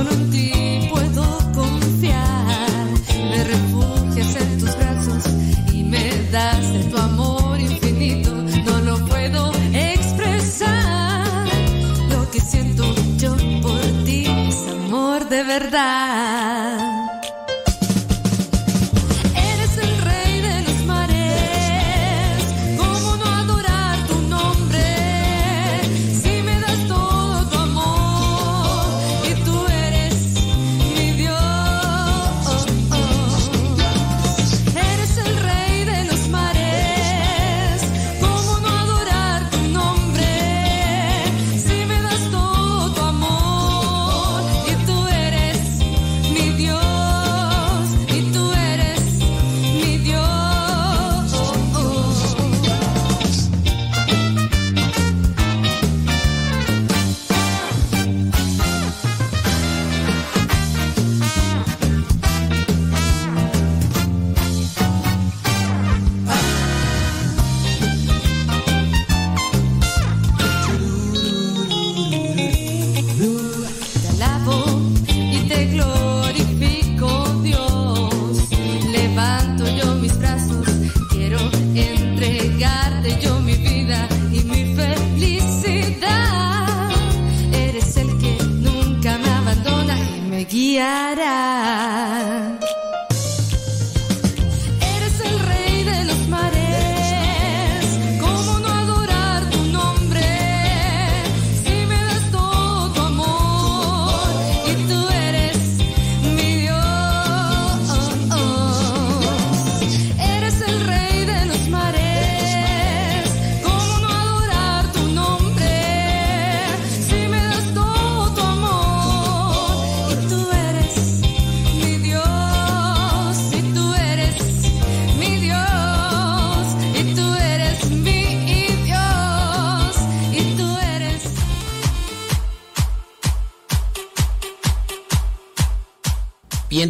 Solo en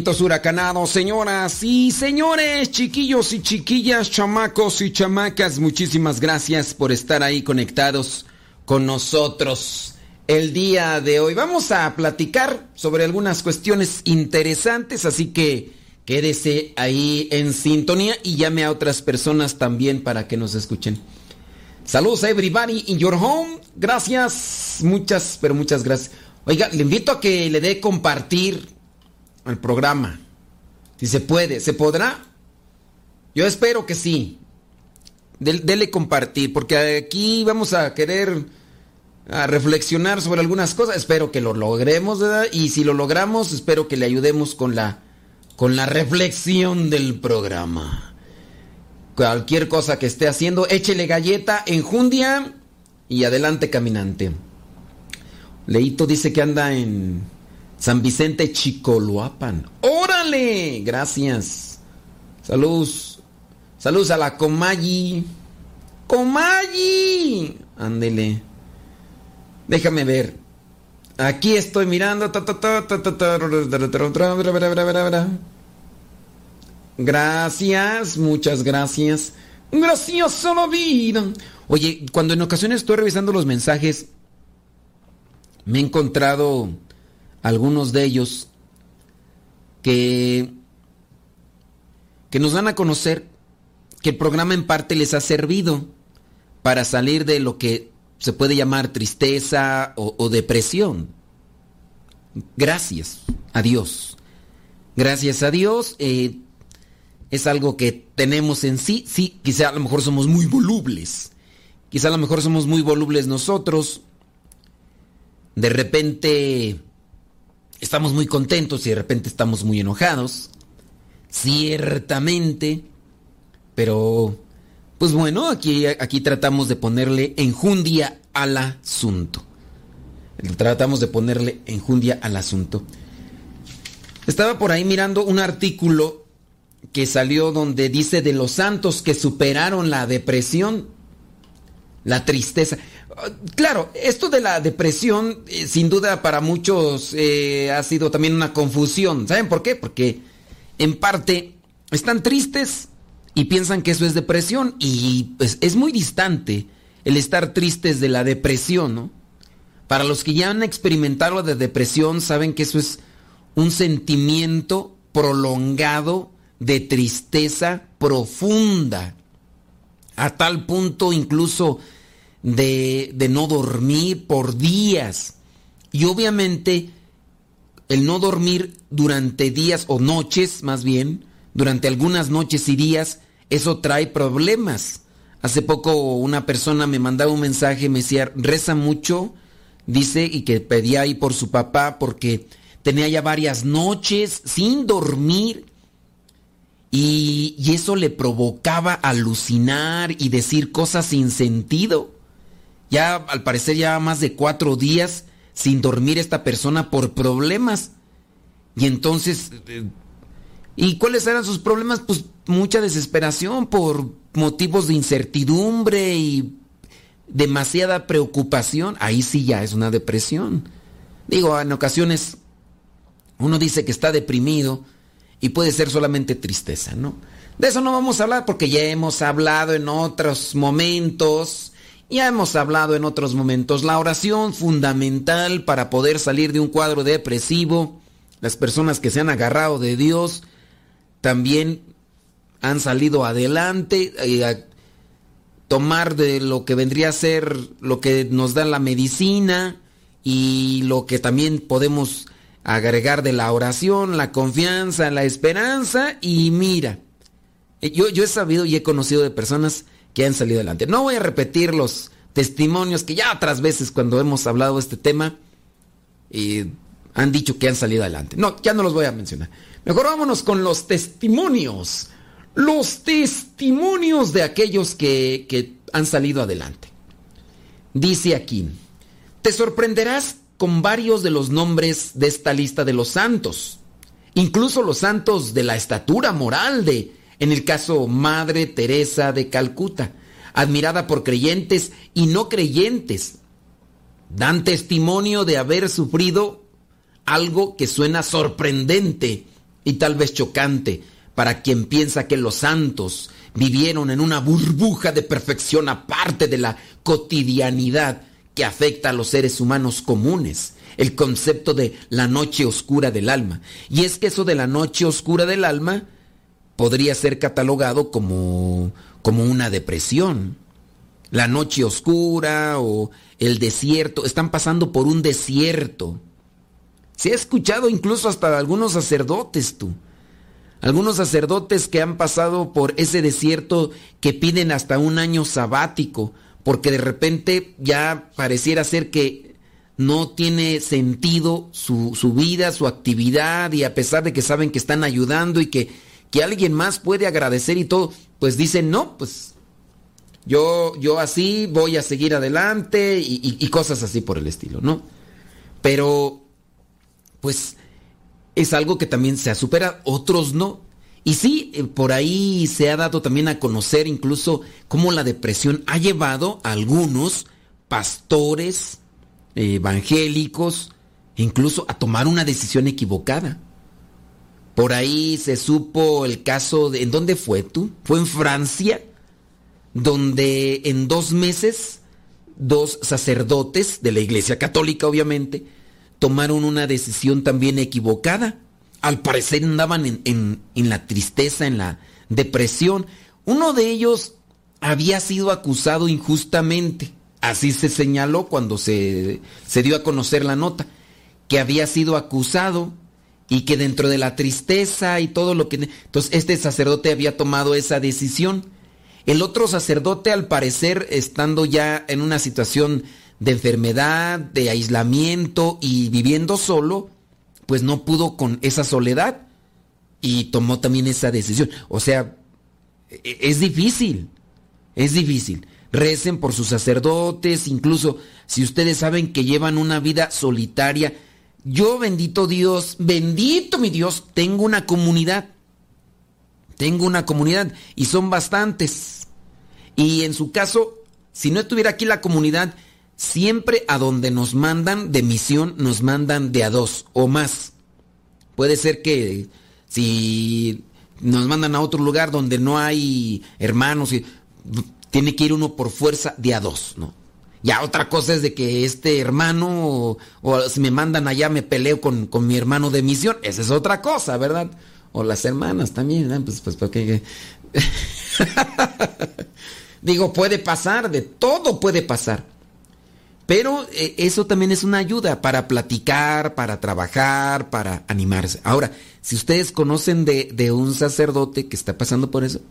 Vientos huracanados, señoras y señores, chiquillos y chiquillas, chamacos y chamacas, muchísimas gracias por estar ahí conectados con nosotros el día de hoy. Vamos a platicar sobre algunas cuestiones interesantes, así que quédese ahí en sintonía y llame a otras personas también para que nos escuchen. Saludos a everybody in your home. Gracias, muchas, pero muchas gracias. Oiga, le invito a que le dé compartir al programa. Si se puede, ¿se podrá? Yo espero que sí. Dele compartir, porque aquí vamos a querer a reflexionar sobre algunas cosas. Espero que lo logremos. Y si lo logramos, espero que le ayudemos con la, con la reflexión del programa. Cualquier cosa que esté haciendo, échele galleta, enjundia y adelante caminante. Leito dice que anda en San Vicente Chicoloapan. ¡Órale! Gracias. Saludos. Saludos a la Comayi. ¡Comayi! Ándele. Déjame ver. Aquí estoy mirando. Gracias, muchas gracias. Gracias a la vida. Oye, cuando en ocasiones estoy revisando los mensajes, me he encontrado algunos de ellos que, que nos dan a conocer que el programa en parte les ha servido para salir de lo que se puede llamar tristeza o, depresión. Gracias a Dios. Gracias a Dios. Eh, es algo que tenemos en sí. Sí, quizá a lo mejor somos muy volubles. Quizá a lo mejor somos muy volubles nosotros. De repente estamos muy contentos y de repente estamos muy enojados. Ciertamente. Pero, pues bueno, aquí, aquí tratamos de ponerle enjundia al asunto. Tratamos de ponerle enjundia al asunto. Estaba por ahí mirando un artículo que salió donde dice de los santos que superaron la depresión, la tristeza. Claro, esto de la depresión, eh, sin duda para muchos eh, ha sido también una confusión. ¿Saben por qué? Porque en parte están tristes y piensan que eso es depresión y pues, es muy distante el estar tristes de la depresión, ¿no? Para los que ya han experimentado la de depresión, saben que eso es un sentimiento prolongado de tristeza profunda, a tal punto incluso de, de no dormir por días. Y obviamente el no dormir durante días o noches, más bien, durante algunas noches y días, eso trae problemas. Hace poco una persona me mandaba un mensaje, me decía, reza mucho, dice, y que pedía ahí por su papá porque tenía ya varias noches sin dormir y, y eso le provocaba alucinar y decir cosas sin sentido. Ya al parecer ya más de cuatro días sin dormir esta persona por problemas. Y entonces, eh, ¿y cuáles eran sus problemas? Pues mucha desesperación por motivos de incertidumbre y demasiada preocupación. Ahí sí ya es una depresión. Digo, en ocasiones uno dice que está deprimido y puede ser solamente tristeza, ¿no? De eso no vamos a hablar porque ya hemos hablado en otros momentos ya hemos hablado en otros momentos, la oración fundamental para poder salir de un cuadro depresivo. Las personas que se han agarrado de Dios también han salido adelante y a tomar de lo que vendría a ser lo que nos da la medicina y lo que también podemos agregar de la oración, la confianza, la esperanza y mira, yo, yo he sabido y he conocido de personas que han salido adelante. No voy a repetir los testimonios que ya otras veces cuando hemos hablado de este tema eh, han dicho que han salido adelante. No, ya no los voy a mencionar. Mejor vámonos con los testimonios. Los testimonios de aquellos que, que han salido adelante. Dice aquí, te sorprenderás con varios de los nombres de esta lista de los santos. Incluso los santos de la estatura moral de en el caso Madre Teresa de Calcuta, admirada por creyentes y no creyentes, dan testimonio de haber sufrido algo que suena sorprendente y tal vez chocante para quien piensa que los santos vivieron en una burbuja de perfección aparte de la cotidianidad que afecta a los seres humanos comunes, el concepto de la noche oscura del alma. Y es que eso de la noche oscura del alma podría ser catalogado como, como una depresión. La noche oscura o el desierto, están pasando por un desierto. Se ha escuchado incluso hasta algunos sacerdotes, tú. Algunos sacerdotes que han pasado por ese desierto que piden hasta un año sabático, porque de repente ya pareciera ser que no tiene sentido su, su, vida, su actividad, y a pesar de que saben que están ayudando y que, que alguien más puede agradecer y todo, pues dicen, no, pues yo, yo así voy a seguir adelante y, y, cosas así por el estilo, ¿no? Pero, pues, es algo que también se ha superado, otros no. Y sí, eh, por ahí se ha dado también a conocer incluso cómo la depresión ha llevado a algunos pastores eh, evangélicos incluso a tomar una decisión equivocada. Por ahí se supo el caso de... ¿En dónde fue tú? Fue en Francia, donde en dos meses dos sacerdotes de la Iglesia Católica, obviamente, tomaron una decisión también equivocada al parecer andaban en, en, en, la tristeza, en la depresión. Uno de ellos había sido acusado injustamente. Así se señaló cuando se, se dio a conocer la nota, que había sido acusado y que dentro de la tristeza y todo lo que... Entonces este sacerdote había tomado esa decisión. El otro sacerdote, al parecer, estando ya en una situación de enfermedad, de aislamiento y viviendo solo, pues no pudo con esa soledad y tomó también esa decisión. O sea, es difícil, es difícil. Recen por sus sacerdotes, incluso si ustedes saben que llevan una vida solitaria. Yo, bendito Dios, bendito mi Dios, tengo una comunidad. Tengo una comunidad y son bastantes. Y en su caso, si no estuviera aquí la comunidad, Siempre a donde nos mandan de misión, nos mandan de a dos o más. Puede ser que si nos mandan a otro lugar donde no hay hermanos, tiene que ir uno por fuerza de a dos, ¿no? Ya otra cosa es de que este hermano, o, si me mandan allá me peleo con, con, mi hermano de misión, esa es otra cosa, ¿verdad? O las hermanas también, ¿eh? pues, pues porque... Digo, puede pasar, de todo puede pasar. Pero eh, eso también es una ayuda para platicar, para trabajar, para animarse. Ahora, si ustedes conocen de, de un sacerdote que está pasando por eso,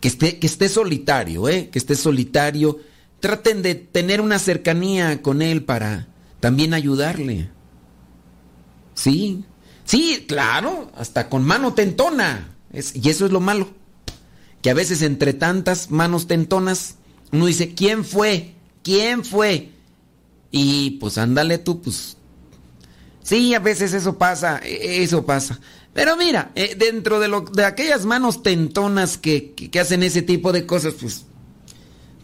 que esté, que esté solitario, ¿eh? que esté solitario, traten de tener una cercanía con él para también ayudarle. Sí, sí, claro, hasta con mano tentona. Es, y eso es lo malo. Que a veces entre tantas manos tentonas, uno dice, ¿quién fue? ¿Quién fue? Y pues ándale tú, pues... Sí, a veces eso pasa, e, eso pasa. Pero mira, eh, dentro de, lo, de aquellas manos tentonas que, que, que, hacen ese tipo de cosas, pues...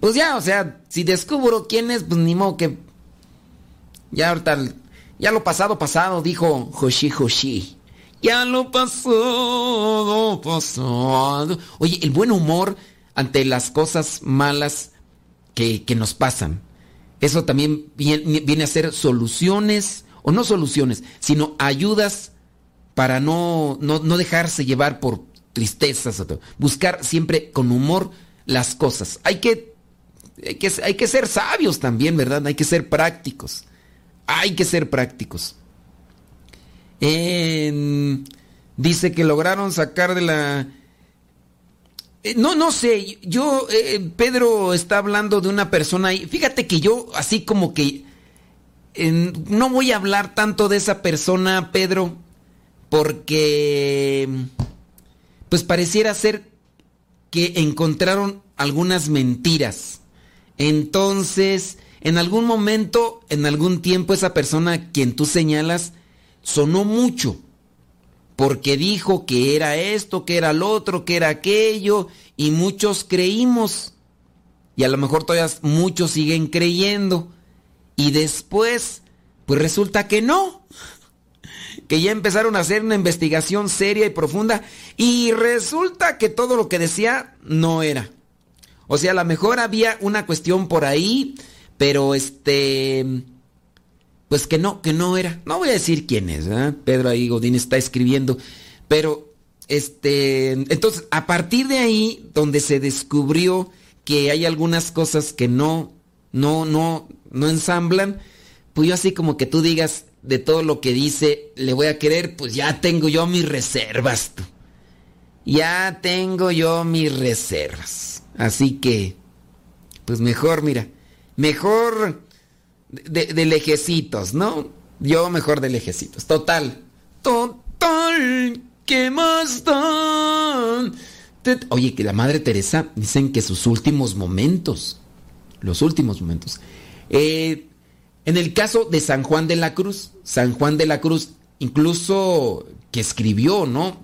Pues ya, o sea, si descubro quién es, pues ni modo que... Ya ahorita, ya lo pasado, pasado, dijo Hoshi Hoshi. Ya lo pasado, pasado. Oye, el buen humor ante las cosas malas que, que nos pasan. Eso también viene, a ser soluciones, o no soluciones, sino ayudas para no, no, no dejarse llevar por tristezas. Buscar siempre con humor las cosas. Hay que, hay que, hay que ser sabios también, ¿verdad? Hay que ser prácticos. Hay que ser prácticos. dice que lograron sacar de la eh, no, no sé, yo, eh, Pedro está hablando de una persona y fíjate que yo así como que no voy a hablar tanto de esa persona, Pedro, porque pues pareciera ser que encontraron algunas mentiras. Entonces, en algún momento, en algún tiempo, esa persona quien tú señalas sonó mucho porque dijo que era esto, que era lo otro, que era aquello, y muchos creímos. Y a lo mejor todavía muchos siguen creyendo. Y después, pues resulta que no. que ya empezaron a hacer una investigación seria y profunda y resulta que todo lo que decía no era. O sea, a lo mejor había una cuestión por ahí, pero este pues que no, que no era. No voy a decir quién es, ¿eh? Pedro ahí Godín está escribiendo, pero este, entonces a partir de ahí donde se descubrió que hay algunas cosas que no no no no ensamblan, pues yo así como que tú digas de todo lo que dice, le voy a querer, pues ya tengo yo mis reservas. Tú. Ya tengo yo mis reservas. Así que, pues mejor, mira, mejor de, de lejecitos, ¿no? Yo mejor de lejecitos. Total. Total. ¿Qué más dan? Oye, que la Madre Teresa dicen que sus últimos momentos, los últimos momentos, eh, en el caso de San Juan de la Cruz, San Juan de la Cruz, incluso que escribió, ¿no?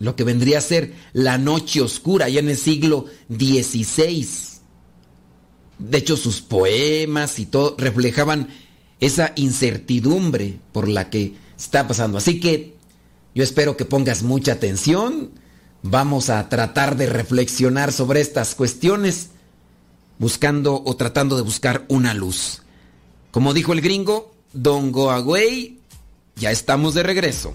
Lo que vendría a ser la noche oscura, ya en el siglo XVI. De hecho, sus poemas y todo reflejaban esa incertidumbre por la que está pasando. Así que yo espero que pongas mucha atención. Vamos a tratar de reflexionar sobre estas cuestiones, buscando o tratando de buscar una luz. Como dijo el gringo, Don Go Away, ya estamos de regreso.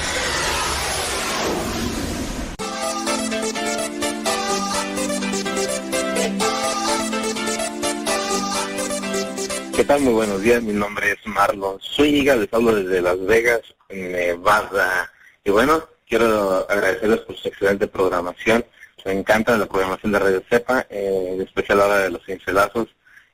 Muy buenos días. Mi nombre es Marlon Zúñiga. Les hablo desde Las Vegas, Nevada. Y bueno, quiero agradecerles por su excelente programación. Me encanta la programación de Radio Cepa, eh, en especial ahora de los cincelazos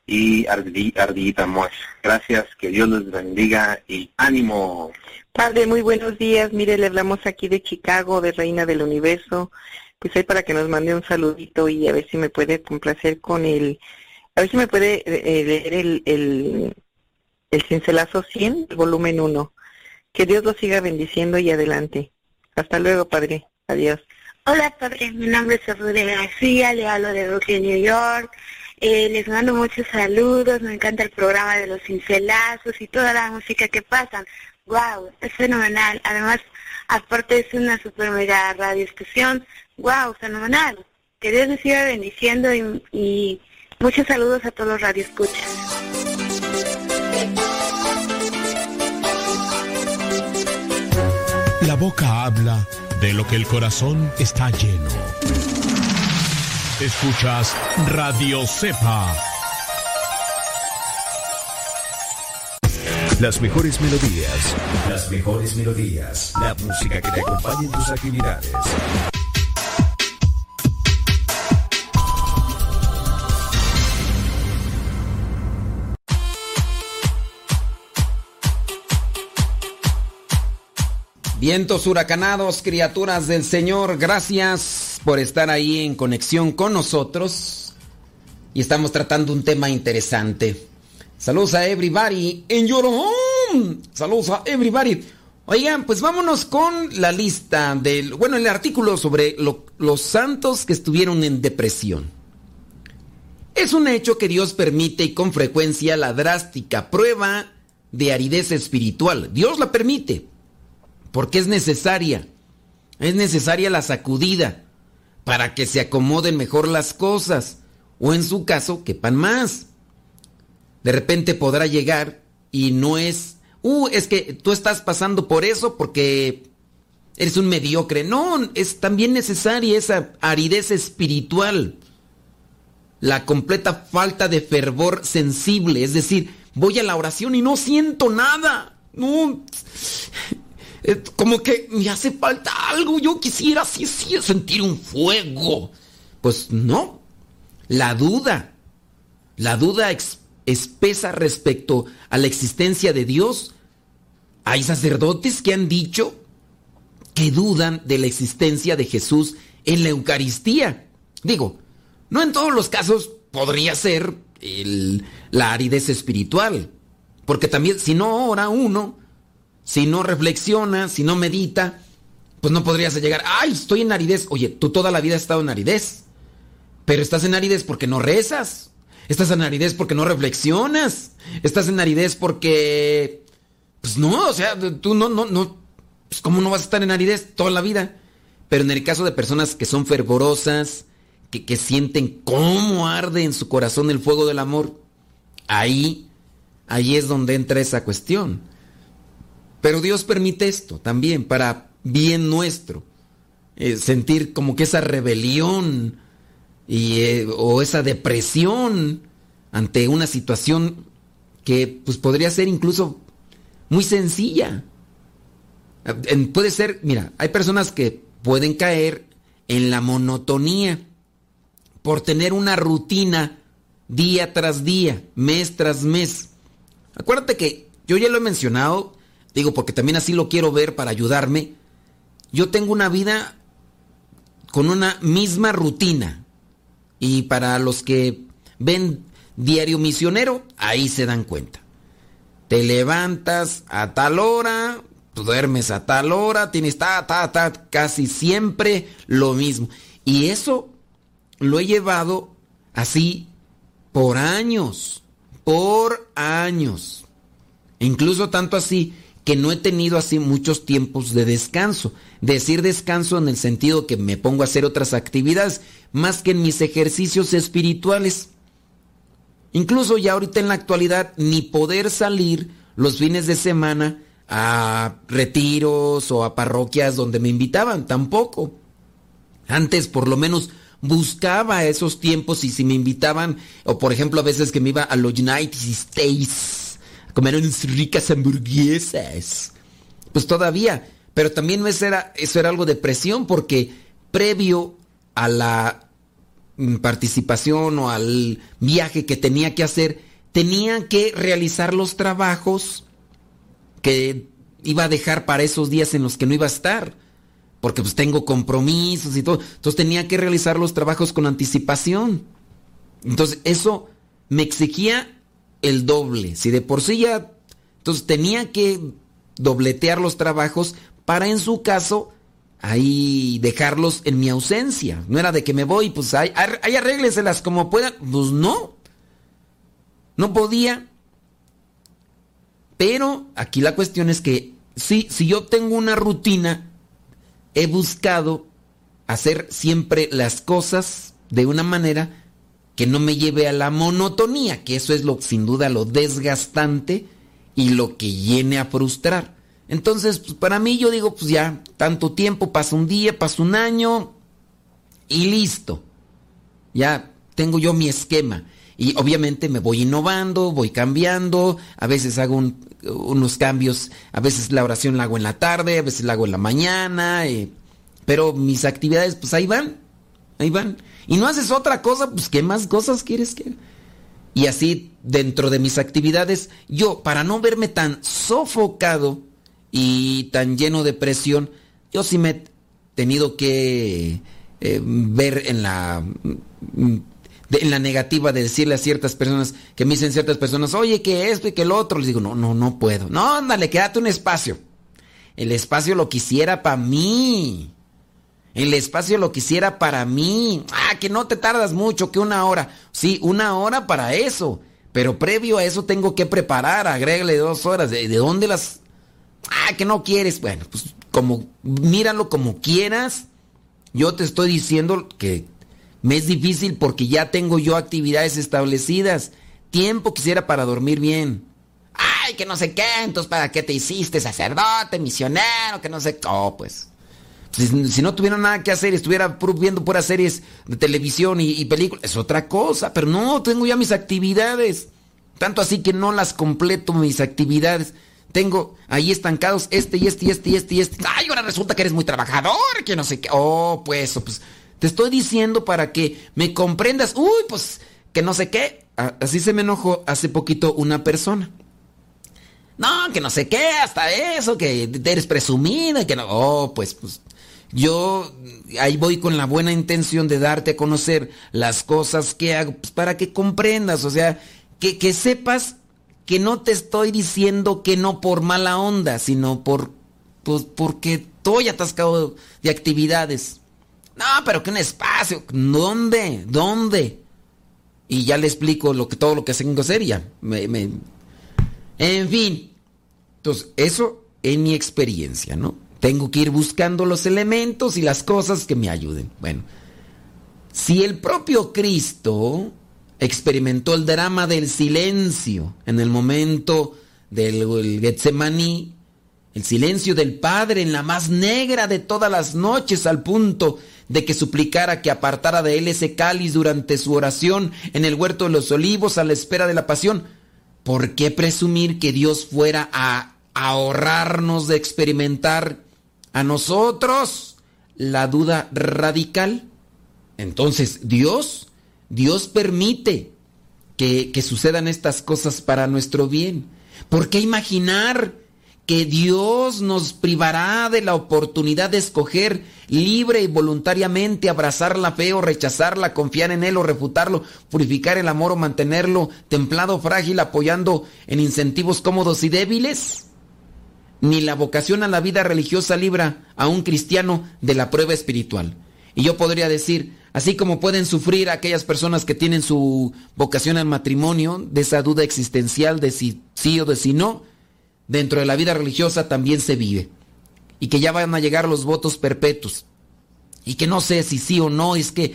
y Ardillita Mosh. Gracias, que Dios les bendiga y ánimo. Padre, muy buenos días. Mire, le hablamos aquí de Chicago, de Reina del Universo. Pues ahí para que nos mande un saludito y a ver si me puede complacer con el a ver si me puede eh, leer el, el, el cincelazo 100, el volumen 1. Que Dios lo siga bendiciendo y adelante. Hasta luego, Padre. Adiós. Hola, Padre. Mi nombre es Aurora García. Le hablo de Brooklyn, New York. Eh, les mando muchos saludos. Me encanta el programa de los cincelazos y toda la música que pasan. ¡Wow! Es fenomenal. Además, aparte es una super mega radio estación. ¡Wow! Fenomenal. Que Dios les siga bendiciendo y, y Muchos saludos a todos los radioescuchas. La boca habla de lo que el corazón está lleno. Escuchas Radio Cepa. Las mejores melodías. Las mejores melodías. La música que te acompañe en tus actividades. Vientos huracanados, criaturas del Señor, gracias por estar ahí en conexión con nosotros. Y estamos tratando un tema interesante. Saludos a everybody en your home. Saludos a everybody. Oigan, pues vámonos con la lista del, bueno, el artículo sobre los santos que estuvieron en depresión. Es un hecho que Dios permite y con frecuencia la drástica prueba de aridez espiritual. Dios la permite porque es necesaria. Es necesaria la sacudida para que se acomoden mejor las cosas o en su caso quepan más. De repente podrá llegar y no es, uh, es que tú estás pasando por eso porque eres un mediocre. No, es también necesaria esa aridez espiritual. La completa falta de fervor sensible, es decir, voy a la oración y no siento nada. No, como que me hace falta algo. Yo quisiera sí, sí, sentir un fuego. Pues no. La duda, la duda espesa respecto a la existencia de Dios. Hay sacerdotes que han dicho que dudan de la existencia de Jesús en la Eucaristía. Digo, no en todos los casos podría ser la aridez espiritual. Porque también si no ora uno, si no reflexiona, si no medita, pues no podrías llegar, ay, estoy en aridez. Oye, tú toda la vida has estado en aridez. Pero estás en aridez porque no rezas. Estás en aridez porque no reflexionas. Estás en aridez porque... Pues no, o sea, tú no, no, no... Pues cómo no vas a estar en aridez toda la vida. Pero en el caso de personas que son fervorosas, que, que sienten cómo arde en su corazón el fuego del amor, ahí, ahí es donde entra esa cuestión. Pero Dios permite esto también para bien nuestro. Eh, sentir como que esa rebelión y, eh, o esa depresión ante una situación que pues podría ser incluso muy sencilla. Puede ser, mira, hay personas que pueden caer en la monotonía por tener una rutina día tras día, mes tras mes. Acuérdate que yo ya lo he mencionado, digo porque también así lo quiero ver para ayudarme. Yo tengo una vida con una misma rutina. Y para los que ven Diario Misionero, ahí se dan cuenta. Te levantas a tal hora, duermes a tal hora, tienes ta, ta, ta, casi siempre lo mismo. Y eso lo he llevado así por años, por años. Incluso tanto así que no he tenido así muchos tiempos de descanso. Decir descanso en el sentido que me pongo a hacer otras actividades más que en mis ejercicios espirituales. Incluso ya ahorita en la actualidad ni poder salir los fines de semana a retiros o a parroquias donde me invitaban, tampoco. Antes por lo menos buscaba esos tiempos y si me invitaban, o por ejemplo a veces que me iba a los United States comer unas ricas hamburguesas. Pues todavía, pero también no era, eso era algo de presión porque previo a la mm, participación o al viaje que tenía que hacer, tenía que realizar los trabajos que iba a dejar para esos días en los que no iba a estar. Porque pues tengo compromisos y todo. Entonces tenía que realizar los trabajos con anticipación. Entonces eso me exigía el doble. Si de por sí ya... Entonces tenía que dobletear los trabajos para en su caso ahí dejarlos en mi ausencia. No era de que me voy, pues ahí, ahí arrégleselas como puedan. Pues no. No podía. Pero aquí la cuestión es que si yo tengo una rutina, he buscado hacer siempre las cosas de una manera que no me lleve a la monotonía, que eso es lo sin duda lo desgastante y lo que llene a frustrar. Entonces, pues para mí yo digo, pues ya, tanto tiempo, pasa un día, pasa un año y listo. Ya tengo yo mi esquema. Y obviamente me voy innovando, voy cambiando, a veces hago unos cambios, a veces la oración la hago en la tarde, a veces la hago en la mañana, eh, pero mis actividades pues ahí van, ahí van y no haces otra cosa, pues ¿qué más cosas quieres que Y así, dentro de mis actividades, yo, para no verme tan sofocado y tan lleno de presión, yo sí me he tenido que eh, ver en la... en la negativa de decirle a ciertas personas que me dicen ciertas personas, oye, que esto y que lo otro, les digo, no, no, no puedo. No, ándale, quédate un espacio. El espacio lo quisiera para mí. El espacio lo quisiera para mí. Ah, que no te tardas mucho, que una hora. Sí, una hora para eso. Pero previo a eso tengo que preparar, agrégale dos horas. ¿De, dónde las...? Ah, que no quieres. Bueno, pues como, míralo como quieras. Yo te estoy diciendo que me es difícil porque ya tengo yo actividades establecidas. Tiempo quisiera para dormir bien. Ay, que no sé qué, entonces ¿para qué te hiciste sacerdote, misionero, que no sé qué? Oh, pues. Si, no tuviera nada que hacer, estuviera viendo puras series de televisión y, películas, es otra cosa. Pero no, tengo ya mis actividades. Tanto así que no las completo mis actividades. Tengo ahí estancados este y este y este y este y este. Ay, ahora resulta que eres muy trabajador, que no sé qué. Oh, pues, pues Te estoy diciendo para que me comprendas. Uy, pues que no sé qué. Así se me enojó hace poquito una persona. No, que no sé qué, hasta eso, que eres presumida, que no. Oh, pues, pues. Yo ahí voy con la buena intención de darte a conocer las cosas que hago, pues, para que comprendas, o sea, que, que sepas que no te estoy diciendo que no por mala onda, sino por, pues, porque estoy atascado de actividades. No, pero que un espacio. ¿Dónde? ¿Dónde? Y ya le explico lo que, todo lo que tengo que hacer ya. En fin. Entonces, eso en mi experiencia, ¿no? Tengo que ir buscando los elementos y las cosas que me ayuden. Bueno, si el propio Cristo experimentó el drama del silencio en el momento del Getsemaní, el silencio del Padre en la más negra de todas las noches al punto de que suplicara que apartara de él ese cáliz durante su oración en el huerto de los olivos a la espera de la pasión. ¿Por qué presumir que Dios fuera a ahorrarnos de experimentar a nosotros la duda radical? Entonces, Dios, Dios permite que, que sucedan estas cosas para nuestro bien. ¿Por qué imaginar que Dios nos privará de la oportunidad de escoger libre y voluntariamente abrazar la fe o rechazarla, confiar en Él o refutarlo, purificar el amor o mantenerlo templado, frágil, apoyando en incentivos cómodos y débiles? Ni la vocación a la vida religiosa libra a un cristiano de la prueba espiritual. Y yo podría decir, así como pueden sufrir aquellas personas que tienen su vocación al matrimonio, de esa duda existencial de si sí o de si no, dentro de la vida religiosa también se vive. Y que ya van a llegar los votos perpetuos. Y que no sé si sí o no, es que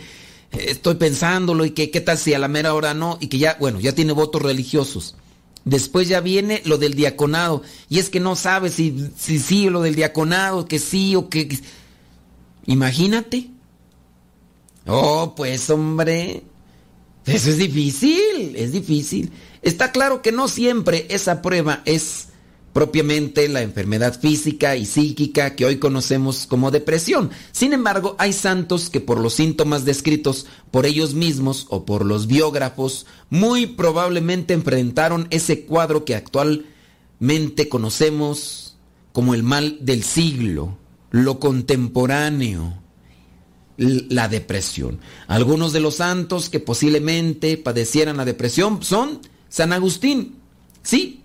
estoy pensándolo y que qué tal si a la mera hora no. Y que ya, bueno, ya tiene votos religiosos. Después ya viene lo del diaconado. Y es que no sabe si, si sí lo del diaconado, que sí o que... Imagínate. Oh, pues hombre. Eso es difícil, es difícil. Está claro que no siempre esa prueba es propiamente la enfermedad física y psíquica que hoy conocemos como depresión. Sin embargo, hay santos que por los síntomas descritos por ellos mismos o por los biógrafos, muy probablemente enfrentaron ese cuadro que actualmente conocemos como el mal del siglo, lo contemporáneo, la depresión. Algunos de los santos que posiblemente padecieran la depresión son San Agustín. Sí,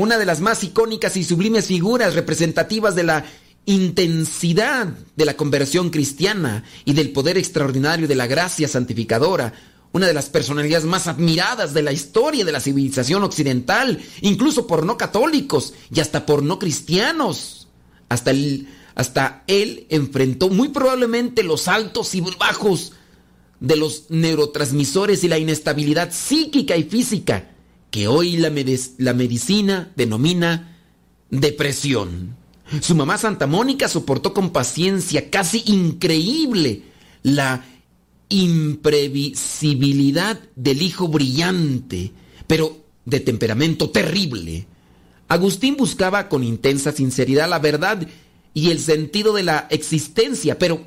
una de las más icónicas y sublimes figuras representativas de la intensidad de la conversión cristiana y del poder extraordinario de la gracia santificadora, una de las personalidades más admiradas de la historia de la civilización occidental, incluso por no católicos y hasta por no cristianos. Hasta, él enfrentó muy probablemente los altos y bajos de los neurotransmisores y la inestabilidad psíquica y física que hoy la, la medicina denomina depresión. Su mamá Santa Mónica soportó con paciencia casi increíble la imprevisibilidad del hijo brillante, pero de temperamento terrible. Agustín buscaba con intensa sinceridad la verdad y el sentido de la existencia, pero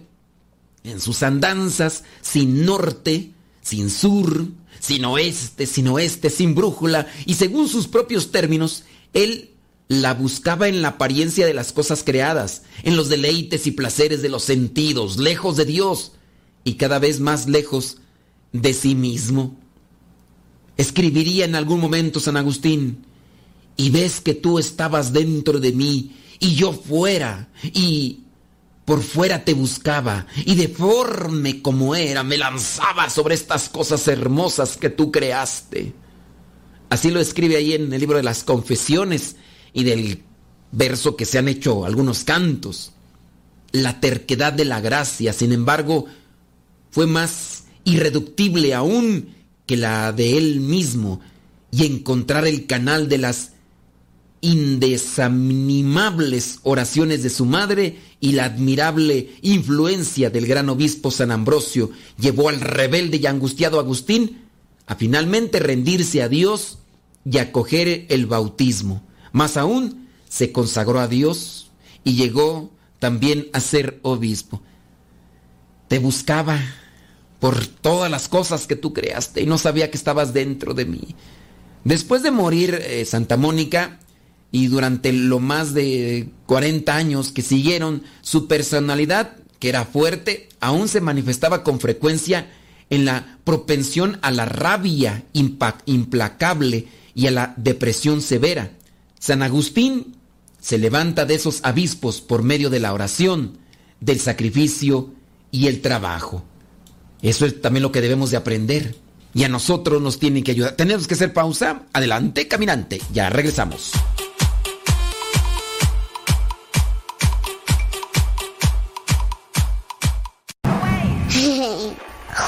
en sus andanzas sin norte, sin sur, sin oeste, sin oeste, sin brújula, y según sus propios términos, él la buscaba en la apariencia de las cosas creadas, en los deleites y placeres de los sentidos, lejos de Dios y cada vez más lejos de sí mismo. Escribiría en algún momento San Agustín, y ves que tú estabas dentro de mí y yo fuera, y por fuera te buscaba y deforme como era me lanzaba sobre estas cosas hermosas que tú creaste. Así lo escribe ahí en el libro de las confesiones y del verso que se han hecho algunos cantos. La terquedad de la gracia, sin embargo, fue más irreductible aún que la de él mismo y encontrar el canal de las indesanimables oraciones de su madre y la admirable influencia del gran obispo San Ambrosio llevó al rebelde y angustiado Agustín a finalmente rendirse a Dios y acoger el bautismo. Más aún, se consagró a Dios y llegó también a ser obispo. te buscaba por todas las cosas que tú creaste y no sabía que estabas dentro de mí. Después de morir eh, Santa Mónica y durante lo más de 40 años que siguieron, su personalidad, que era fuerte, aún se manifestaba con frecuencia en la propensión a la rabia implacable y a la depresión severa. San Agustín se levanta de esos abispos por medio de la oración, del sacrificio y el trabajo. Eso es también lo que debemos de aprender. Y a nosotros nos tienen que ayudar. Tenemos que hacer pausa. Adelante, caminante. Ya regresamos.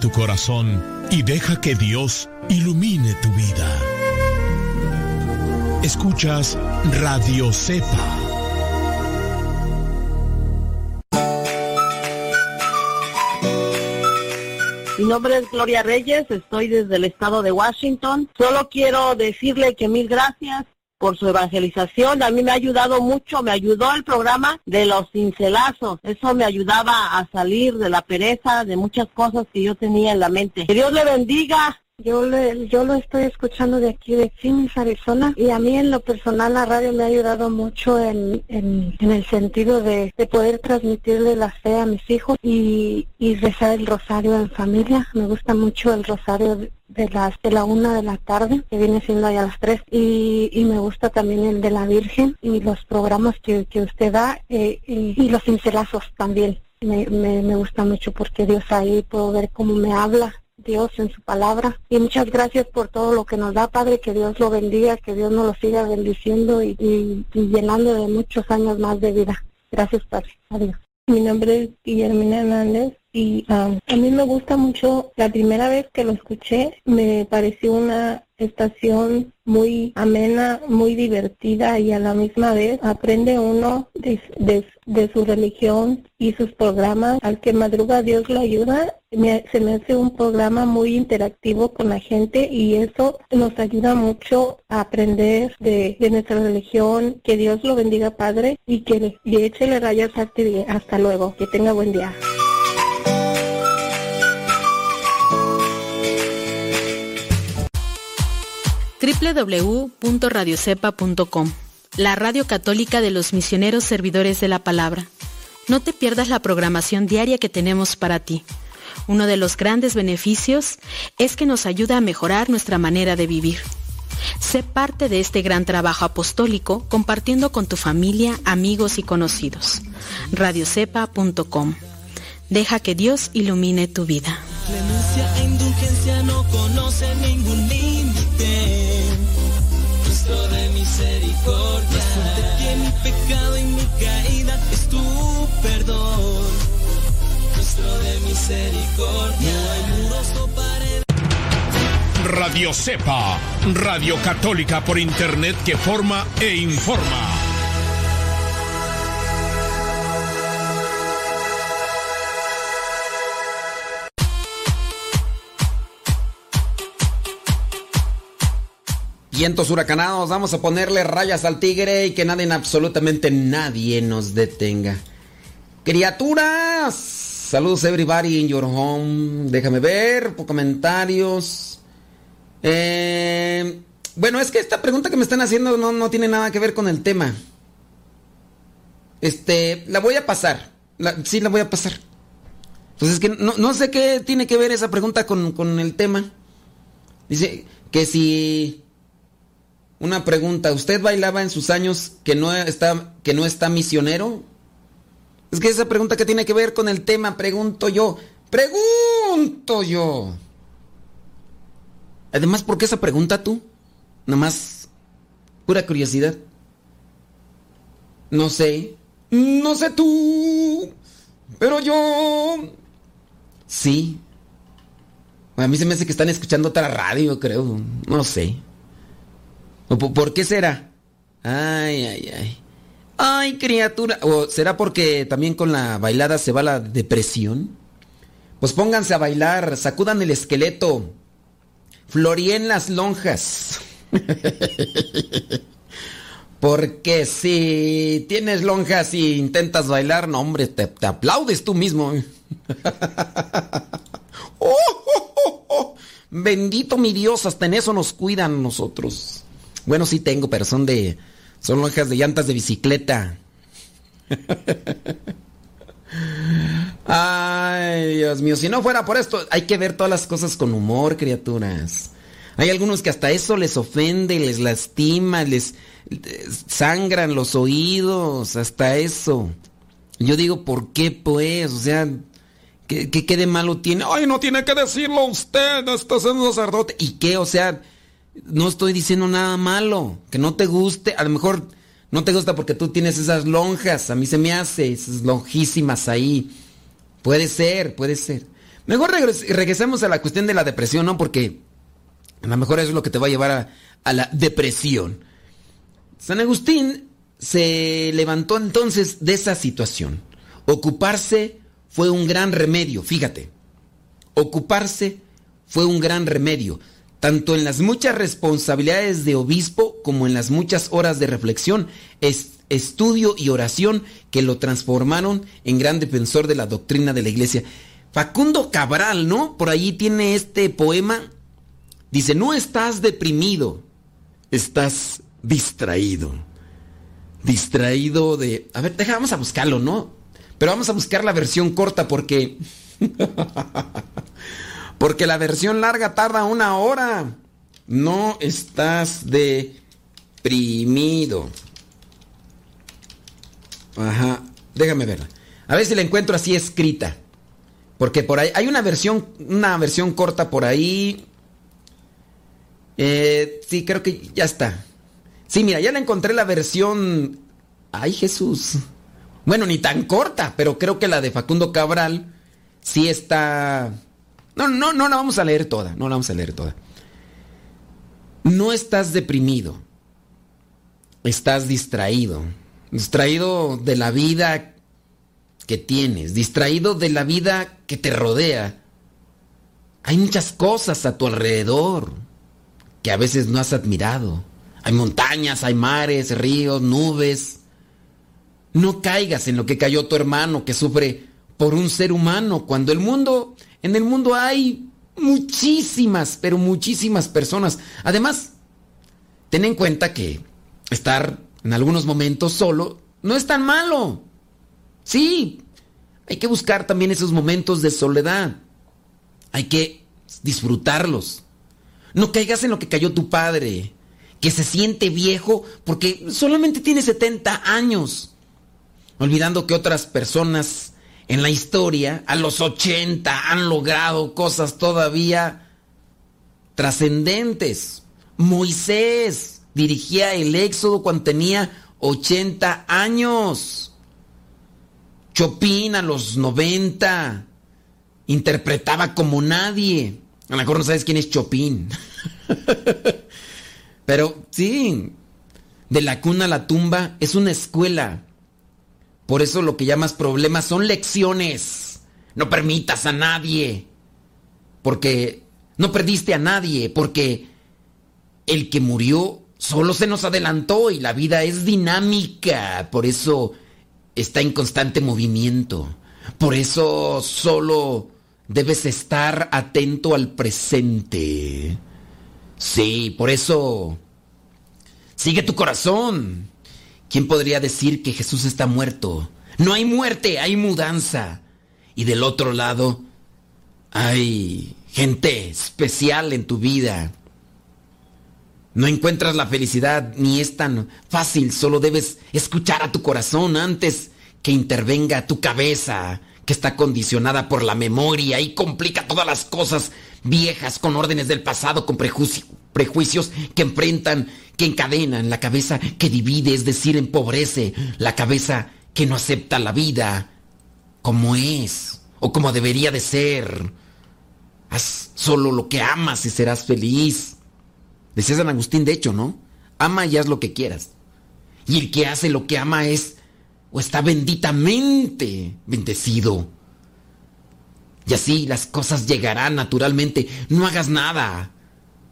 Tu corazón y deja que Dios ilumine tu vida. Escuchas Radio Cepa. Mi nombre es Gloria Reyes, estoy desde el estado de Washington. Solo quiero decirle que mil gracias por su evangelización. A mí me ha ayudado mucho, me ayudó el programa de los cincelazos. Eso me ayudaba a salir de la pereza, de muchas cosas que yo tenía en la mente. Que Dios le bendiga. Yo, le, yo lo estoy escuchando de aquí de Phoenix, Arizona, y a mí en lo personal la radio me ha ayudado mucho en, en, el sentido de, de, poder transmitirle la fe a mis hijos y, y rezar el rosario en familia. Me gusta mucho el rosario de las de la una de la tarde, que viene siendo ahí a las tres, y, y me gusta también el de la Virgen y los programas que, que usted da eh, y, y, los cincelazos también. Me, me, me gusta mucho porque Dios ahí puedo ver cómo me habla Dios en su palabra. Y muchas gracias por todo lo que nos da, Padre, que Dios lo bendiga, que Dios nos lo siga bendiciendo y, llenando de muchos años más de vida. Gracias, Padre. Adiós. Mi nombre es Guillermina Hernández y um, a mí me gusta mucho, la primera vez que lo escuché me pareció una estación muy amena, muy divertida y a la misma vez aprende uno de, su religión y sus programas. Al que madruga Dios lo ayuda, me, se me hace un programa muy interactivo con la gente y eso nos ayuda mucho a aprender de, de nuestra religión. Que Dios lo bendiga, Padre, y que le, le eche rayas hasta luego. Que tenga buen día. www.radiocepa.com, la radio católica de los misioneros servidores de la palabra. No te pierdas la programación diaria que tenemos para ti. Uno de los grandes beneficios es que nos ayuda a mejorar nuestra manera de vivir. Sé parte de este gran trabajo apostólico compartiendo con tu familia, amigos y conocidos. radiocepa.com. Deja que Dios ilumine tu vida. Misericordia. No hay muros o paredes. Radio Cepa, Radio Católica por Internet que forma e informa. Vientos huracanados, vamos a ponerle rayas al tigre y que nadie, absolutamente nadie nos detenga. Criaturas, saludos everybody in your home. Déjame ver, comentarios. Eh, bueno, es que esta pregunta que me están haciendo no, no, tiene nada que ver con el tema. Este, la voy a pasar. Sí, la voy a pasar. Entonces, que no, no, sé qué tiene que ver esa pregunta con, con el tema. Dice que si una pregunta, ¿usted bailaba en sus años que no está, que no está misionero? Es que esa pregunta que tiene que ver con el tema, pregunto yo. Pregunto yo. Además, ¿por qué esa pregunta tú? Nada más pura curiosidad. No sé. No sé tú. Pero yo... Sí. A mí se me hace que están escuchando otra radio, creo. No sé. ¿Por qué será? Ay, ay, ay. Ay, criatura. ¿O será porque también con la bailada se va la depresión? Pues pónganse a bailar, sacudan el esqueleto, florien las lonjas. Porque si tienes lonjas y intentas bailar, no hombre, te, aplaudes tú mismo. Oh, oh, oh, Bendito mi Dios, hasta en eso nos cuidan nosotros. Bueno, sí tengo, pero son de. Son lonjas de llantas de bicicleta. Ay, Dios mío, si no fuera por esto, hay que ver todas las cosas con humor, criaturas. Hay algunos que hasta eso les ofende, les lastima, les sangran los oídos, hasta eso. Yo digo, ¿por qué pues? O sea, ¿qué, qué, de malo tiene? Ay, no tiene que decirlo usted, estás en un sacerdote. ¿Y qué? O sea, no estoy diciendo nada malo, que no te guste, a lo mejor no te gusta porque tú tienes esas lonjas, a mí se me hace, esas lonjísimas ahí. Puede ser, puede ser. Mejor regresemos a la cuestión de la depresión, ¿no? Porque a lo mejor eso es lo que te va a llevar a, la depresión. San Agustín se levantó entonces de esa situación. Ocuparse fue un gran remedio, fíjate. Ocuparse fue un gran remedio, tanto en las muchas responsabilidades de obispo como en las muchas horas de reflexión, estudio y oración que lo transformaron en gran defensor de la doctrina de la iglesia. Facundo Cabral, ¿no? Por ahí tiene este poema Dice, no estás deprimido, estás distraído. Distraído de... A ver, deja, vamos a buscarlo, ¿no? Pero vamos a buscar la versión corta porque... porque la versión larga tarda una hora. No estás deprimido. Ajá, déjame verla. A ver si la encuentro así escrita. Porque por ahí hay una versión, una versión corta por ahí. Eh, sí, creo que ya está. Sí, mira, ya la encontré la versión... Ay, Jesús. Bueno, ni tan corta, pero creo que la de Facundo Cabral sí está... No, no, no la vamos a leer toda, no la vamos a leer toda. No estás deprimido, estás distraído, distraído de la vida que tienes, distraído de la vida que te rodea. Hay muchas cosas a tu alrededor que a veces no has admirado. Hay montañas, hay mares, ríos, nubes. No caigas en lo que cayó tu hermano que sufre por un ser humano, cuando el mundo, en el mundo hay muchísimas, pero muchísimas personas. Además, ten en cuenta que estar en algunos momentos solo no es tan malo. Sí, hay que buscar también esos momentos de soledad. Hay que disfrutarlos. No caigas en lo que cayó tu padre, que se siente viejo porque solamente tiene 70 años, olvidando que otras personas en la historia a los 80 han logrado cosas todavía trascendentes. Moisés dirigía el éxodo cuando tenía 80 años. Chopin a los 90 interpretaba como nadie. A lo mejor no sabes quién es Chopin. Pero sí, de la cuna a la tumba es una escuela. Por eso lo que llamas problemas son lecciones. No permitas a nadie. Porque no perdiste a nadie. Porque el que murió solo se nos adelantó y la vida es dinámica. Por eso está en constante movimiento. Por eso solo debes estar atento al presente. Sí, por eso sigue tu corazón. ¿Quién podría decir que Jesús está muerto? No hay muerte, hay mudanza. Y del otro lado hay gente especial en tu vida. No encuentras la felicidad ni es tan fácil, solo debes escuchar a tu corazón antes que intervenga tu cabeza que está condicionada por la memoria y complica todas las cosas viejas con órdenes del pasado, con prejuicios que enfrentan, que encadenan la cabeza que divide, es decir, empobrece la cabeza que no acepta la vida como es o como debería de ser. Haz solo lo que amas y serás feliz. Decía San Agustín, de hecho, ¿no? Ama y haz lo que quieras. Y el que hace lo que ama es o está benditamente bendecido. Y así las cosas llegarán naturalmente. No hagas nada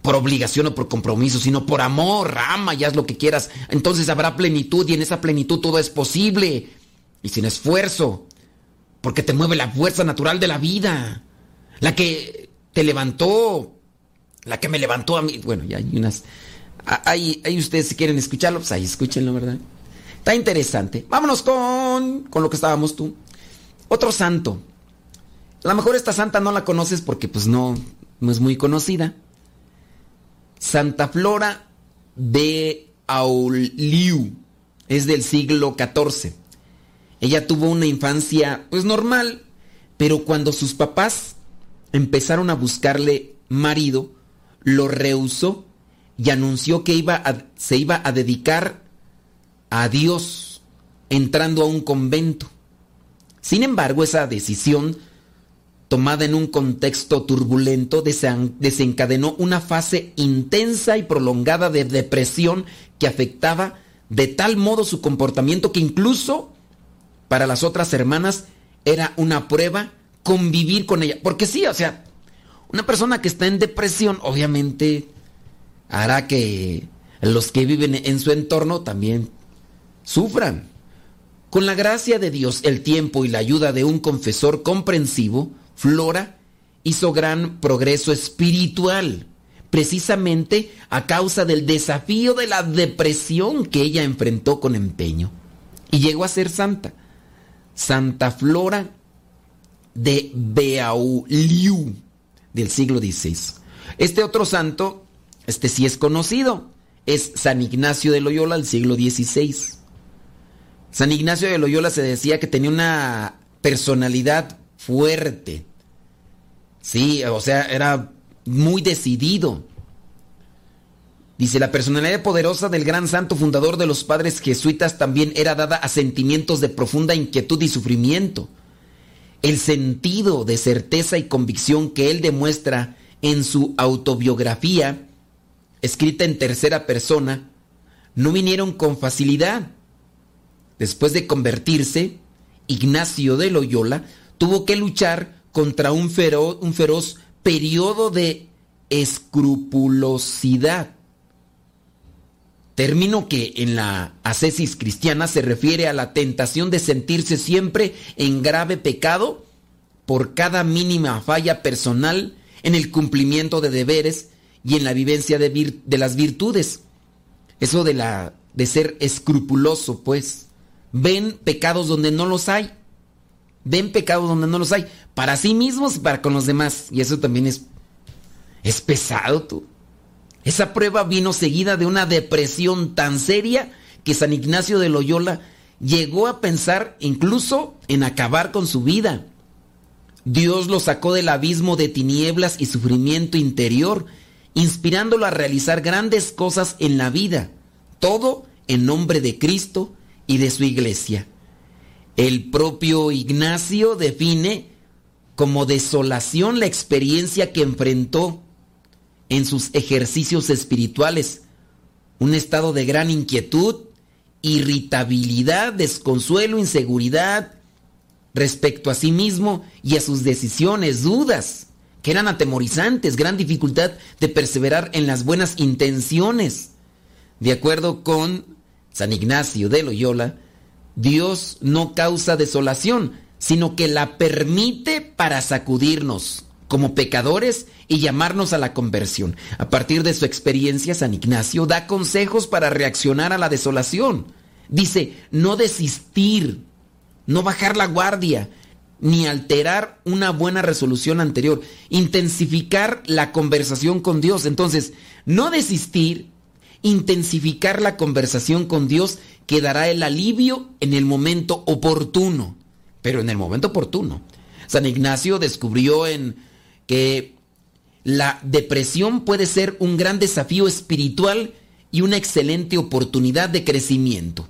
por obligación o por compromiso, sino por amor. Ama y haz lo que quieras. Entonces habrá plenitud y en esa plenitud todo es posible. Y sin esfuerzo. Porque te mueve la fuerza natural de la vida. La que te levantó. La que me levantó a mí. Bueno, ya hay unas... Ahí, ahí ustedes si quieren escucharlo, pues ahí escúchenlo, ¿verdad? Está interesante. Vámonos con, con lo que estábamos tú. Otro santo. A lo mejor esta santa no la conoces porque pues no, no es muy conocida. Santa Flora de Auliu. Es del siglo XIV. Ella tuvo una infancia pues normal, pero cuando sus papás empezaron a buscarle marido, lo rehusó y anunció que iba se iba a dedicar a Dios entrando a un convento. Sin embargo, esa decisión, tomada en un contexto turbulento, desencadenó una fase intensa y prolongada de depresión que afectaba de tal modo su comportamiento que incluso para las otras hermanas era una prueba convivir con ella. Porque sí, o sea, una persona que está en depresión obviamente hará que los que viven en su entorno también sufran. Con la gracia de Dios, el tiempo y la ayuda de un confesor comprensivo, Flora hizo gran progreso espiritual, precisamente a causa del desafío de la depresión que ella enfrentó con empeño. Y llegó a ser santa. Santa Flora de Beaulieu del siglo XVI. Este otro santo, este sí es conocido, es San Ignacio de Loyola del siglo XVI. San Ignacio de Loyola se decía que tenía una personalidad fuerte. Sí, o sea, era muy decidido. Dice, la personalidad poderosa del gran santo fundador de los padres jesuitas también era dada a sentimientos de profunda inquietud y sufrimiento. El sentido de certeza y convicción que él demuestra en su autobiografía, escrita en tercera persona, no vinieron con facilidad después de convertirse, Ignacio de Loyola tuvo que luchar contra un feroz, un feroz periodo de escrupulosidad. Término que en la ascesis cristiana se refiere a la tentación de sentirse siempre en grave pecado por cada mínima falla personal en el cumplimiento de deberes y en la vivencia de, de las virtudes. Eso de la de ser escrupuloso, pues ven pecados donde no los hay. Ven pecados donde no los hay. Para sí mismos y para con los demás. Y eso también es, es pesado, tú. Esa prueba vino seguida de una depresión tan seria que San Ignacio de Loyola llegó a pensar incluso en acabar con su vida. Dios lo sacó del abismo de tinieblas y sufrimiento interior, inspirándolo a realizar grandes cosas en la vida, todo en nombre de Cristo y de su iglesia. El propio Ignacio define como desolación la experiencia que enfrentó en sus ejercicios espirituales, un estado de gran inquietud, irritabilidad, desconsuelo, inseguridad respecto a sí mismo y a sus decisiones, dudas que eran atemorizantes, gran dificultad de perseverar en las buenas intenciones. De acuerdo con San Ignacio de Loyola, Dios no causa desolación, sino que la permite para sacudirnos como pecadores y llamarnos a la conversión. A partir de su experiencia, San Ignacio da consejos para reaccionar a la desolación. Dice, no desistir, no bajar la guardia, ni alterar una buena resolución anterior, intensificar la conversación con Dios. Entonces, no desistir intensificar la conversación con Dios que dará el alivio en el momento oportuno, pero en el momento oportuno. San Ignacio descubrió en que la depresión puede ser un gran desafío espiritual y una excelente oportunidad de crecimiento.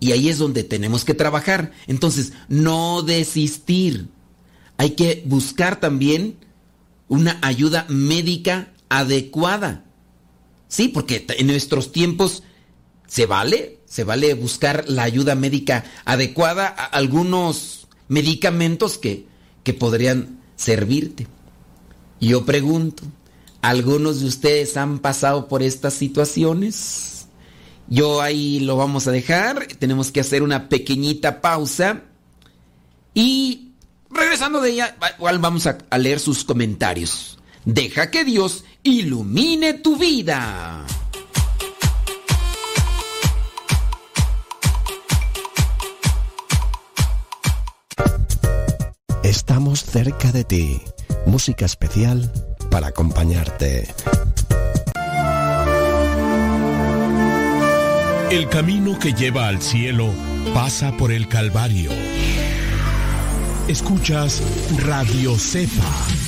Y ahí es donde tenemos que trabajar. Entonces, no desistir. Hay que buscar también una ayuda médica adecuada. Sí, porque en nuestros tiempos se vale, se vale buscar la ayuda médica adecuada a algunos medicamentos que, que podrían servirte. Yo pregunto, ¿algunos de ustedes han pasado por estas situaciones? Yo ahí lo vamos a dejar, tenemos que hacer una pequeñita pausa y regresando de ella, igual vamos a leer sus comentarios. Deja que Dios ilumine tu vida. Estamos cerca de ti. Música especial para acompañarte. El camino que lleva al cielo pasa por el Calvario. Escuchas Radio Cepa.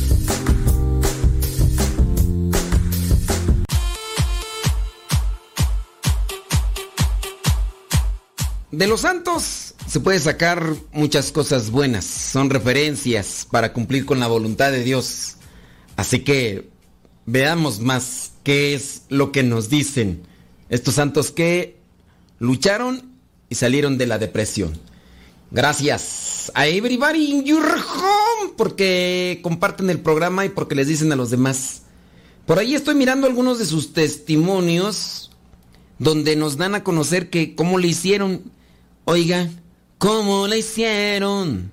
De los santos se puede sacar muchas cosas buenas, son referencias para cumplir con la voluntad de Dios. Así que veamos más qué es lo que nos dicen estos santos que lucharon y salieron de la depresión. Gracias a everybody in your home porque comparten el programa y porque les dicen a los demás. Por ahí estoy mirando algunos de sus testimonios donde nos dan a conocer que cómo le hicieron Oiga, ¿cómo le hicieron?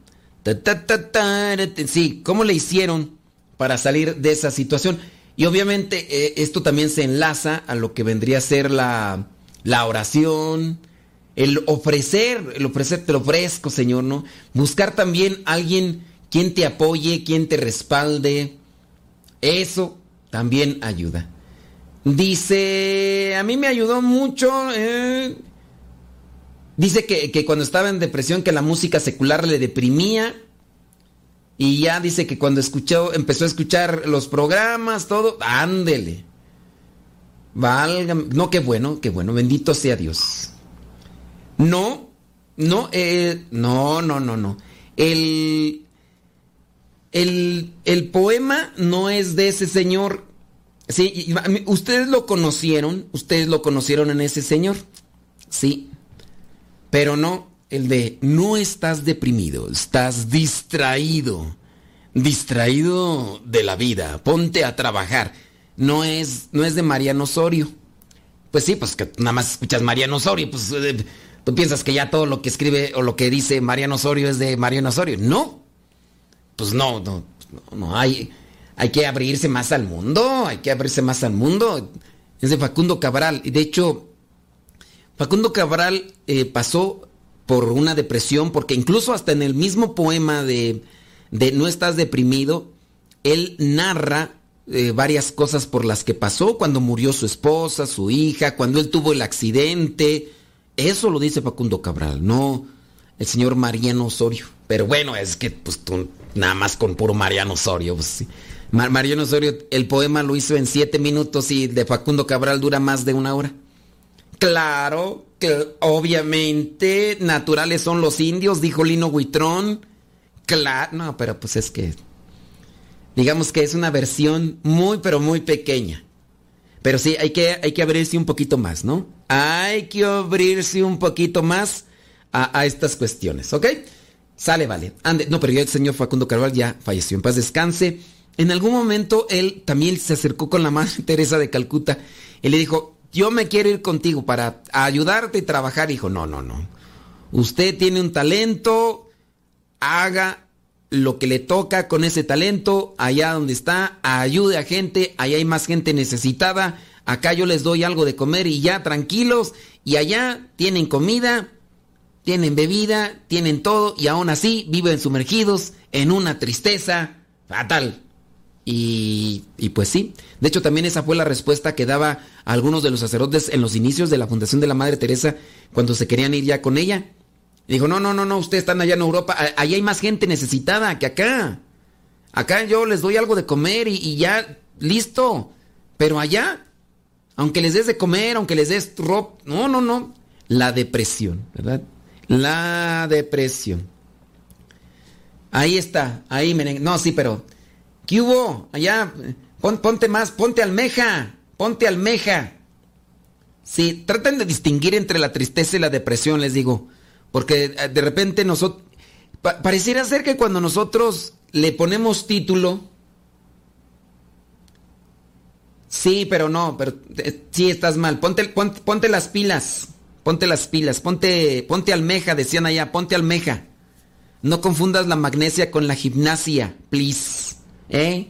sí, ¿cómo le hicieron para salir de esa situación? Y obviamente eh, esto también se enlaza a lo que vendría a ser la, la oración, el ofrecer, el ofrecer, te lo ofrezco, Señor, ¿no? Buscar también alguien quien te apoye, quien te respalde. Eso también ayuda. Dice, a mí me ayudó mucho. Eh, Dice que, cuando estaba en depresión que la música secular le deprimía. Y ya dice que cuando escuchó, empezó a escuchar los programas, todo, ándele. Valga, no, qué bueno, qué bueno, bendito sea Dios. No, no, eh, no, no, no, no. El, el, el poema no es de ese señor. Sí, ustedes lo conocieron, ustedes lo conocieron en ese señor. Sí. Pero no el de no estás deprimido, estás distraído. Distraído de la vida, ponte a trabajar. No es, no es de Mariano Osorio. Pues sí, pues que nada más escuchas Mariano Osorio, pues eh, tú piensas que ya todo lo que escribe o lo que dice Mariano Osorio es de Mariano Osorio. No. Pues no, no, no, hay, hay que abrirse más al mundo, hay que abrirse más al mundo. Es de Facundo Cabral. Y de hecho, Facundo Cabral eh, pasó por una depresión, porque incluso hasta en el mismo poema de, No estás deprimido, él narra eh, varias cosas por las que pasó, cuando murió su esposa, su hija, cuando él tuvo el accidente. Eso lo dice Facundo Cabral, no el señor Mariano Osorio. Pero bueno, es que pues tú nada más con puro Mariano Osorio. Pues, Mariano Osorio, el poema lo hizo en siete minutos y de Facundo Cabral dura más de una hora. Claro, que obviamente naturales son los indios, dijo Lino Huitrón. Claro, no, pero pues es que digamos que es una versión muy pero muy pequeña. Pero sí, hay que, hay que abrirse un poquito más, ¿no? Hay que abrirse un poquito más a, a estas cuestiones, ¿ok? Sale, vale. Ande. No, pero ya el señor Facundo Carval ya falleció. En paz descanse. En algún momento él también se acercó con la madre Teresa de Calcuta y le dijo, yo me quiero ir contigo para ayudarte y trabajar. dijo, no, no, no. Usted tiene un talento, haga lo que le toca con ese talento allá donde está, ayude a gente, allá hay más gente necesitada, acá yo les doy algo de comer y ya tranquilos, y allá tienen comida, tienen bebida, tienen todo, y aún así viven sumergidos en una tristeza fatal. Y, pues sí, de hecho también esa fue la respuesta que daba a algunos de los sacerdotes en los inicios de la fundación de la Madre Teresa cuando se querían ir ya con ella. dijo, no, no, no, no, ustedes están allá en Europa, allá hay más gente necesitada que acá. Acá yo les doy algo de comer y, y ya, listo. Pero allá, aunque les des de comer, aunque les des ropa, no, no, no. La depresión, ¿verdad? La depresión. Ahí está, ahí, miren. No, sí, pero ¿Qué hubo? Allá, ponte más, ponte almeja, ponte almeja. Sí, traten de distinguir entre la tristeza y la depresión, les digo. Porque eh, de repente nosotros... pareciera ser que cuando nosotros le ponemos título... Sí, pero no, pero eh, sí estás mal. Ponte, ponte, ponte las pilas. Ponte las pilas. Ponte, ponte almeja, decían allá. Ponte almeja. No confundas la magnesia con la gimnasia, please. ¿Eh?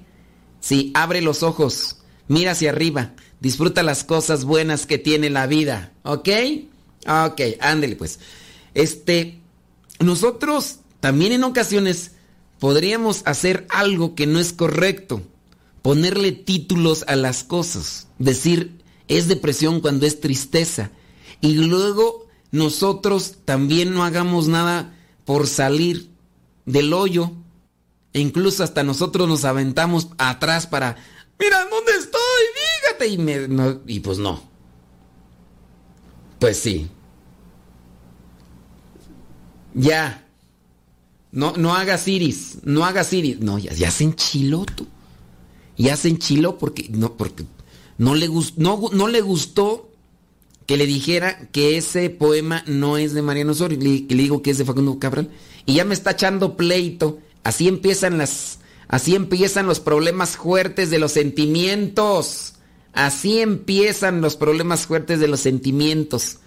Sí, abre los ojos, mira hacia arriba, disfruta las cosas buenas que tiene la vida, ¿ok? Ok, ándele pues. Este, nosotros también en ocasiones podríamos hacer algo que no es correcto, ponerle títulos a las cosas, decir es depresión cuando es tristeza, y luego nosotros también no hagamos nada por salir del hoyo incluso hasta nosotros nos aventamos atrás para, mira, ¿dónde estoy? Dígate. Y, me, y pues no. Pues sí. Ya. No, no hagas iris. No hagas iris. No, ya, ya se enchiló tú. Ya se enchiló porque no, porque no le, no, no le gustó que le dijera que ese poema no es de Mariano Osorio. Le digo que es de Facundo Cabral. Y ya me está echando pleito Así empiezan las así empiezan los problemas fuertes de los sentimientos. Así empiezan los problemas fuertes de los sentimientos.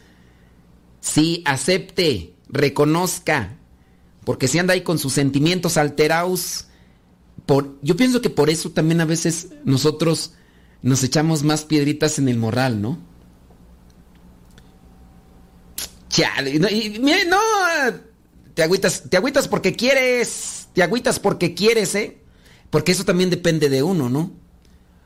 Sí, acepte, reconozca, porque si anda ahí con sus sentimientos alterados, yo pienso que por eso también a veces nosotros nos echamos más piedritas en el moral, ¿no? Chale, no, no te agüitas, te agüitas porque quieres te agüitas porque quieres, ¿eh? Porque eso también depende de uno, ¿no?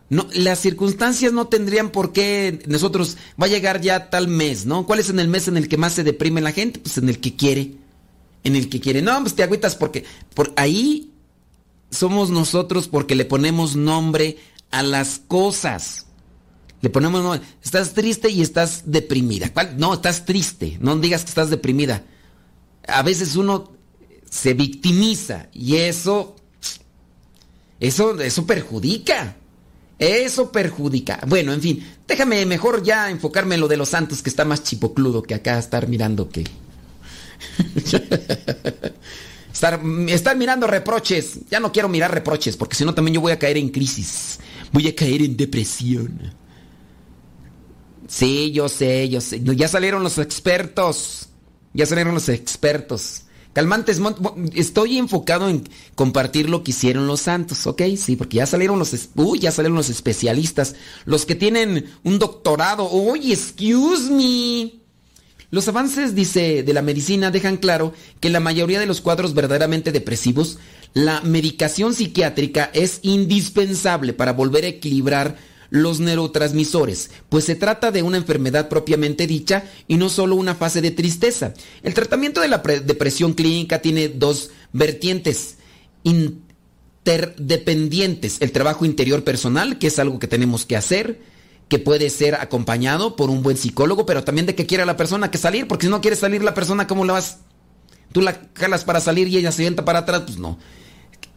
No, las circunstancias no tendrían por qué nosotros va a llegar ya tal mes, ¿no? ¿Cuál es en el mes en el que más se deprime la gente? Pues en el que quiere. En el que quiere. No, pues te agüitas porque por ahí somos nosotros porque le ponemos nombre a las cosas. Le ponemos nombre. Estás triste y estás deprimida. No, estás triste. No digas que estás deprimida. A veces uno se victimiza y eso, eso, eso perjudica. Eso perjudica. Bueno, en fin, déjame mejor ya enfocarme en lo de los santos que está más chipocludo que acá estar mirando que... estar, estar mirando reproches. Ya no quiero mirar reproches porque si no también yo voy a caer en crisis. Voy a caer en depresión. Sí, yo sé, yo sé. Ya salieron los expertos. Ya salieron los expertos. Calmantes, estoy enfocado en compartir lo que hicieron los santos, ¿ok? Sí, porque ya salieron los, ya salieron los especialistas, los que tienen un doctorado. Uy, excuse me. Los avances, dice, de la medicina dejan claro que en la mayoría de los cuadros verdaderamente depresivos, la medicación psiquiátrica es indispensable para volver a equilibrar los neurotransmisores, pues se trata de una enfermedad propiamente dicha y no solo una fase de tristeza. El tratamiento de la depresión clínica tiene dos vertientes interdependientes. El trabajo interior personal, que es algo que tenemos que hacer, que puede ser acompañado por un buen psicólogo, pero también de que quiera la persona que salir, porque si no quiere salir la persona, ¿cómo la vas? Tú la jalas para salir y ella se sienta para atrás, pues no.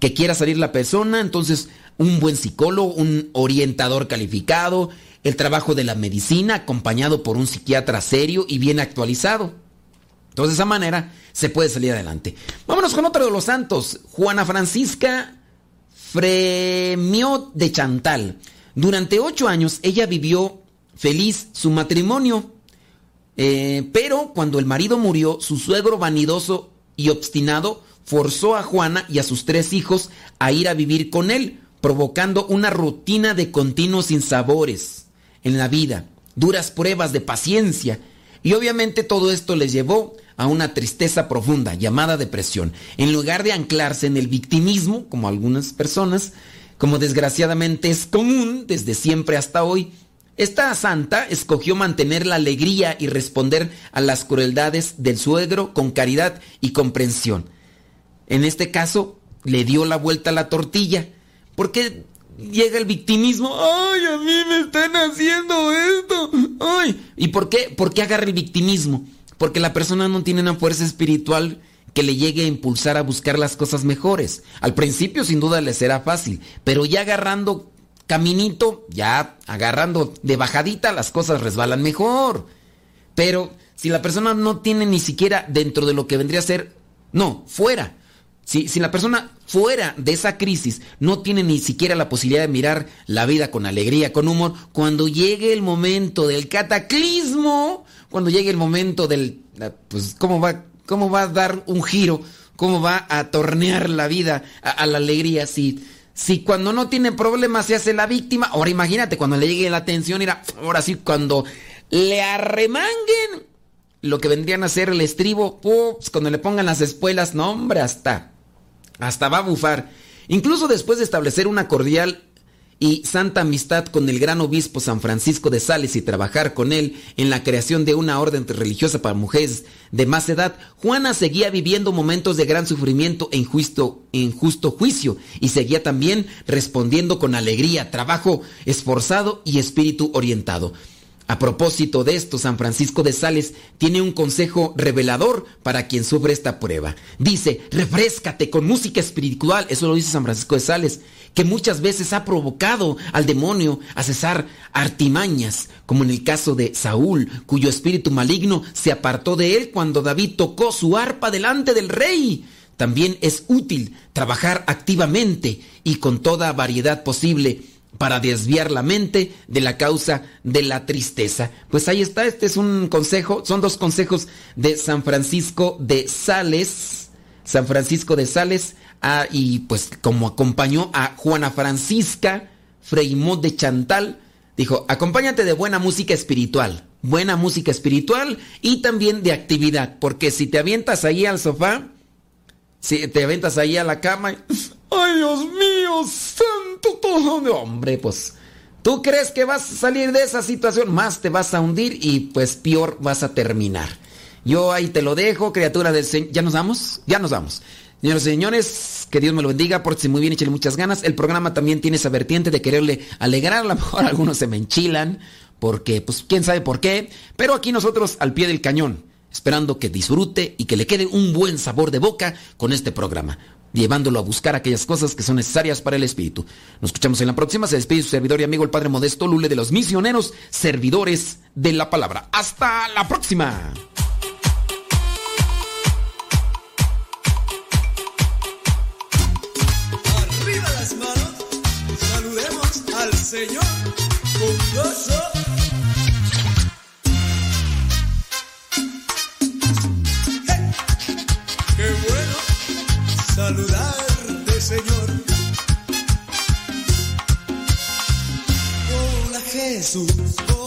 Que quiera salir la persona, entonces un buen psicólogo, un orientador calificado, el trabajo de la medicina acompañado por un psiquiatra serio y bien actualizado. Entonces, de esa manera se puede salir adelante. Vámonos con otro de los santos, Juana Francisca Fremio de Chantal. Durante ocho años ella vivió feliz su matrimonio, eh, pero cuando el marido murió, su suegro vanidoso y obstinado forzó a Juana y a sus tres hijos a ir a vivir con él, provocando una rutina de continuos sinsabores en la vida, duras pruebas de paciencia, y obviamente todo esto les llevó a una tristeza profunda llamada depresión. En lugar de anclarse en el victimismo, como algunas personas, como desgraciadamente es común desde siempre hasta hoy, esta santa escogió mantener la alegría y responder a las crueldades del suegro con caridad y comprensión. En este caso, le dio la vuelta a la tortilla, porque llega el victimismo, ay, a mí me están haciendo esto, ay, ¿y por qué? ¿Por qué agarra el victimismo? Porque la persona no tiene una fuerza espiritual que le llegue a impulsar a buscar las cosas mejores. Al principio sin duda le será fácil, pero ya agarrando caminito, ya agarrando de bajadita, las cosas resbalan mejor. Pero si la persona no tiene ni siquiera dentro de lo que vendría a ser, no, fuera. Si, si la persona fuera de esa crisis no tiene ni siquiera la posibilidad de mirar la vida con alegría, con humor, cuando llegue el momento del cataclismo, cuando llegue el momento del, pues, ¿cómo va, cómo va a dar un giro? ¿Cómo va a tornear la vida a, la alegría? Si, si cuando no tiene problemas se hace la víctima, ahora imagínate cuando le llegue la atención, ahora sí, cuando le arremanguen lo que vendrían a ser el estribo, ups, cuando le pongan las espuelas, no hombre, hasta, hasta va a bufar. Incluso después de establecer una cordial y santa amistad con el gran obispo San Francisco de Sales y trabajar con él en la creación de una orden religiosa para mujeres de más edad, Juana seguía viviendo momentos de gran sufrimiento en justo, en justo juicio y seguía también respondiendo con alegría, trabajo esforzado y espíritu orientado. A propósito de esto, San Francisco de Sales tiene un consejo revelador para quien sufre esta prueba. Dice, refrescate con música espiritual, eso lo dice San Francisco de Sales, que muchas veces ha provocado al demonio a cesar artimañas, como en el caso de Saúl, cuyo espíritu maligno se apartó de él cuando David tocó su arpa delante del rey. También es útil trabajar activamente y con toda variedad posible para desviar la mente de la causa de la tristeza. Pues ahí está, este es un consejo, son dos consejos de San Francisco de Sales. San Francisco de Sales, ah, y pues como acompañó a Juana Francisca Freimont de Chantal, dijo, acompáñate de buena música espiritual, buena música espiritual y también de actividad, porque si te avientas ahí al sofá, si te avientas ahí a la cama, ¡ay Dios mío, todo! Hombre, pues tú crees que vas a salir de esa situación, más te vas a hundir y pues peor vas a terminar. Yo ahí te lo dejo, criatura del Señor. ¿Ya nos vamos? Ya nos vamos. Señores y señores, que Dios me lo bendiga, pórtese muy bien, échale muchas ganas. El programa también tiene esa vertiente de quererle alegrar, a lo mejor algunos se me enchilan, porque pues quién sabe por qué, pero aquí nosotros al pie del cañón, esperando que disfrute y que le quede un buen sabor de boca con este programa, llevándolo a buscar aquellas cosas que son necesarias para el espíritu. Nos escuchamos en la próxima, se despide su servidor y amigo el Padre Modesto Lule de los misioneros, servidores de la palabra. Hasta la próxima. al Señor Jesús.